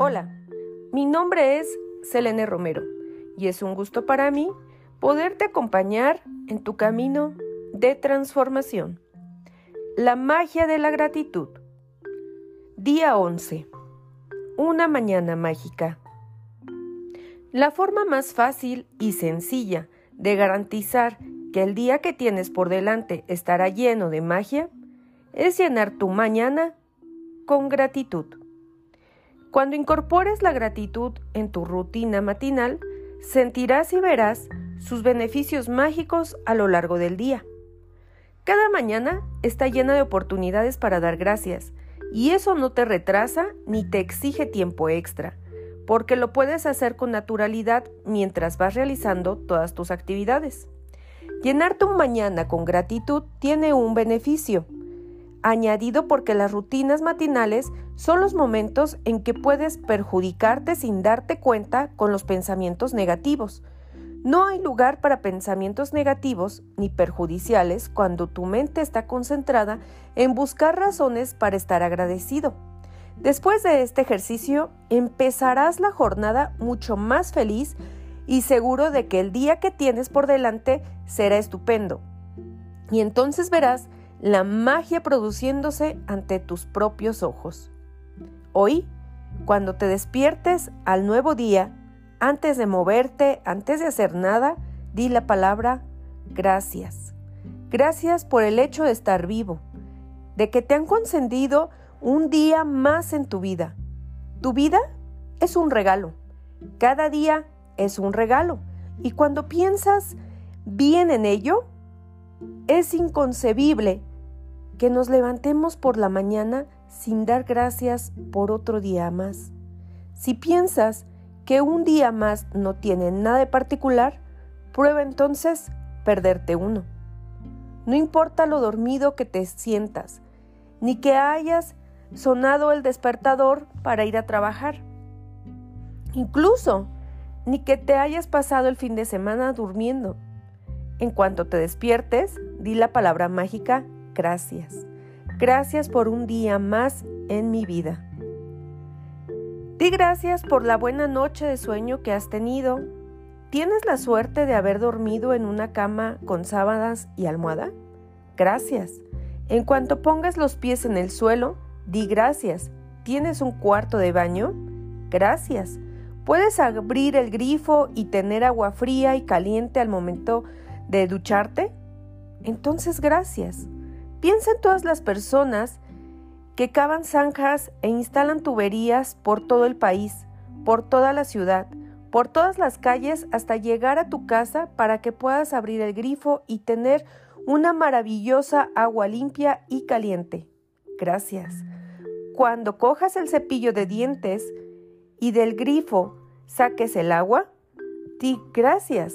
Hola, mi nombre es Selene Romero y es un gusto para mí poderte acompañar en tu camino de transformación. La magia de la gratitud. Día 11. Una mañana mágica. La forma más fácil y sencilla de garantizar que el día que tienes por delante estará lleno de magia es llenar tu mañana con gratitud. Cuando incorpores la gratitud en tu rutina matinal, sentirás y verás sus beneficios mágicos a lo largo del día. Cada mañana está llena de oportunidades para dar gracias, y eso no te retrasa ni te exige tiempo extra, porque lo puedes hacer con naturalidad mientras vas realizando todas tus actividades. Llenar tu mañana con gratitud tiene un beneficio, añadido porque las rutinas matinales son los momentos en que puedes perjudicarte sin darte cuenta con los pensamientos negativos. No hay lugar para pensamientos negativos ni perjudiciales cuando tu mente está concentrada en buscar razones para estar agradecido. Después de este ejercicio, empezarás la jornada mucho más feliz y seguro de que el día que tienes por delante será estupendo. Y entonces verás la magia produciéndose ante tus propios ojos. Hoy, cuando te despiertes al nuevo día, antes de moverte, antes de hacer nada, di la palabra gracias. Gracias por el hecho de estar vivo, de que te han concedido un día más en tu vida. Tu vida es un regalo. Cada día es un regalo. Y cuando piensas bien en ello, es inconcebible que nos levantemos por la mañana sin dar gracias por otro día más. Si piensas que un día más no tiene nada de particular, prueba entonces perderte uno. No importa lo dormido que te sientas, ni que hayas sonado el despertador para ir a trabajar. Incluso, ni que te hayas pasado el fin de semana durmiendo. En cuanto te despiertes, di la palabra mágica gracias. Gracias por un día más en mi vida. Di gracias por la buena noche de sueño que has tenido. ¿Tienes la suerte de haber dormido en una cama con sábanas y almohada? Gracias. En cuanto pongas los pies en el suelo, di gracias. ¿Tienes un cuarto de baño? Gracias. ¿Puedes abrir el grifo y tener agua fría y caliente al momento de ducharte? Entonces gracias. Piensa en todas las personas que cavan zanjas e instalan tuberías por todo el país, por toda la ciudad, por todas las calles hasta llegar a tu casa para que puedas abrir el grifo y tener una maravillosa agua limpia y caliente. Gracias. Cuando cojas el cepillo de dientes y del grifo saques el agua, di gracias.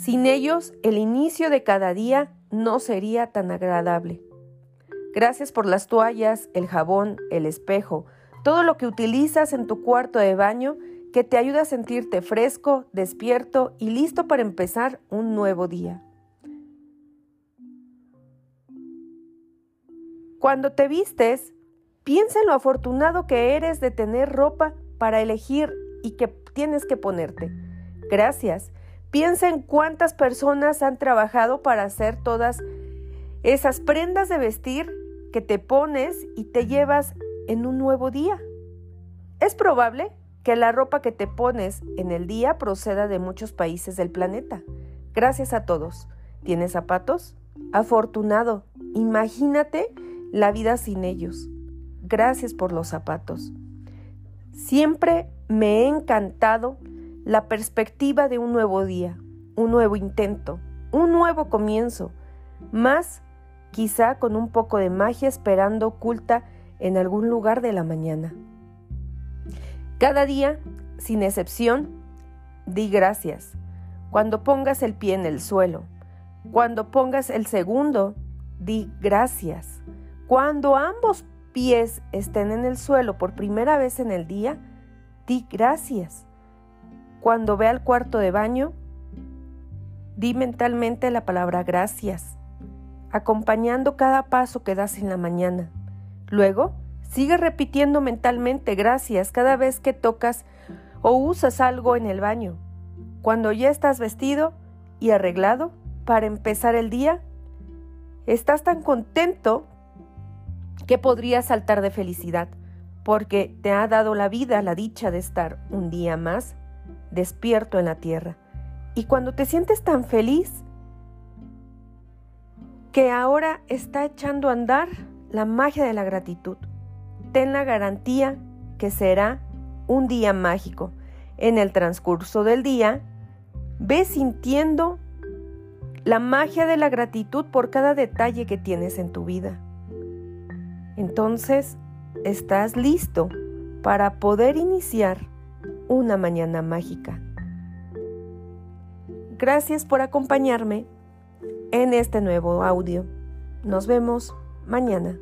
Sin ellos, el inicio de cada día no sería tan agradable. Gracias por las toallas, el jabón, el espejo, todo lo que utilizas en tu cuarto de baño que te ayuda a sentirte fresco, despierto y listo para empezar un nuevo día. Cuando te vistes, piensa en lo afortunado que eres de tener ropa para elegir y que tienes que ponerte. Gracias Piensa en cuántas personas han trabajado para hacer todas esas prendas de vestir que te pones y te llevas en un nuevo día. Es probable que la ropa que te pones en el día proceda de muchos países del planeta. Gracias a todos. ¿Tienes zapatos? Afortunado. Imagínate la vida sin ellos. Gracias por los zapatos. Siempre me he encantado la perspectiva de un nuevo día, un nuevo intento, un nuevo comienzo, más quizá con un poco de magia esperando oculta en algún lugar de la mañana. Cada día, sin excepción, di gracias. Cuando pongas el pie en el suelo, cuando pongas el segundo, di gracias. Cuando ambos pies estén en el suelo por primera vez en el día, di gracias. Cuando ve al cuarto de baño, di mentalmente la palabra gracias, acompañando cada paso que das en la mañana. Luego, Sigue repitiendo mentalmente gracias cada vez que tocas o usas algo en el baño. Cuando ya estás vestido y arreglado para empezar el día, estás tan contento que podrías saltar de felicidad, porque te ha dado la vida la dicha de estar un día más despierto en la tierra. Y cuando te sientes tan feliz que ahora está echando a andar la magia de la gratitud, ten la garantía que será un día mágico. En el transcurso del día, ve sintiendo la magia de la gratitud por cada detalle que tienes en tu vida. Entonces, estás listo para poder iniciar una mañana mágica. Gracias por acompañarme en este nuevo audio. Nos vemos mañana.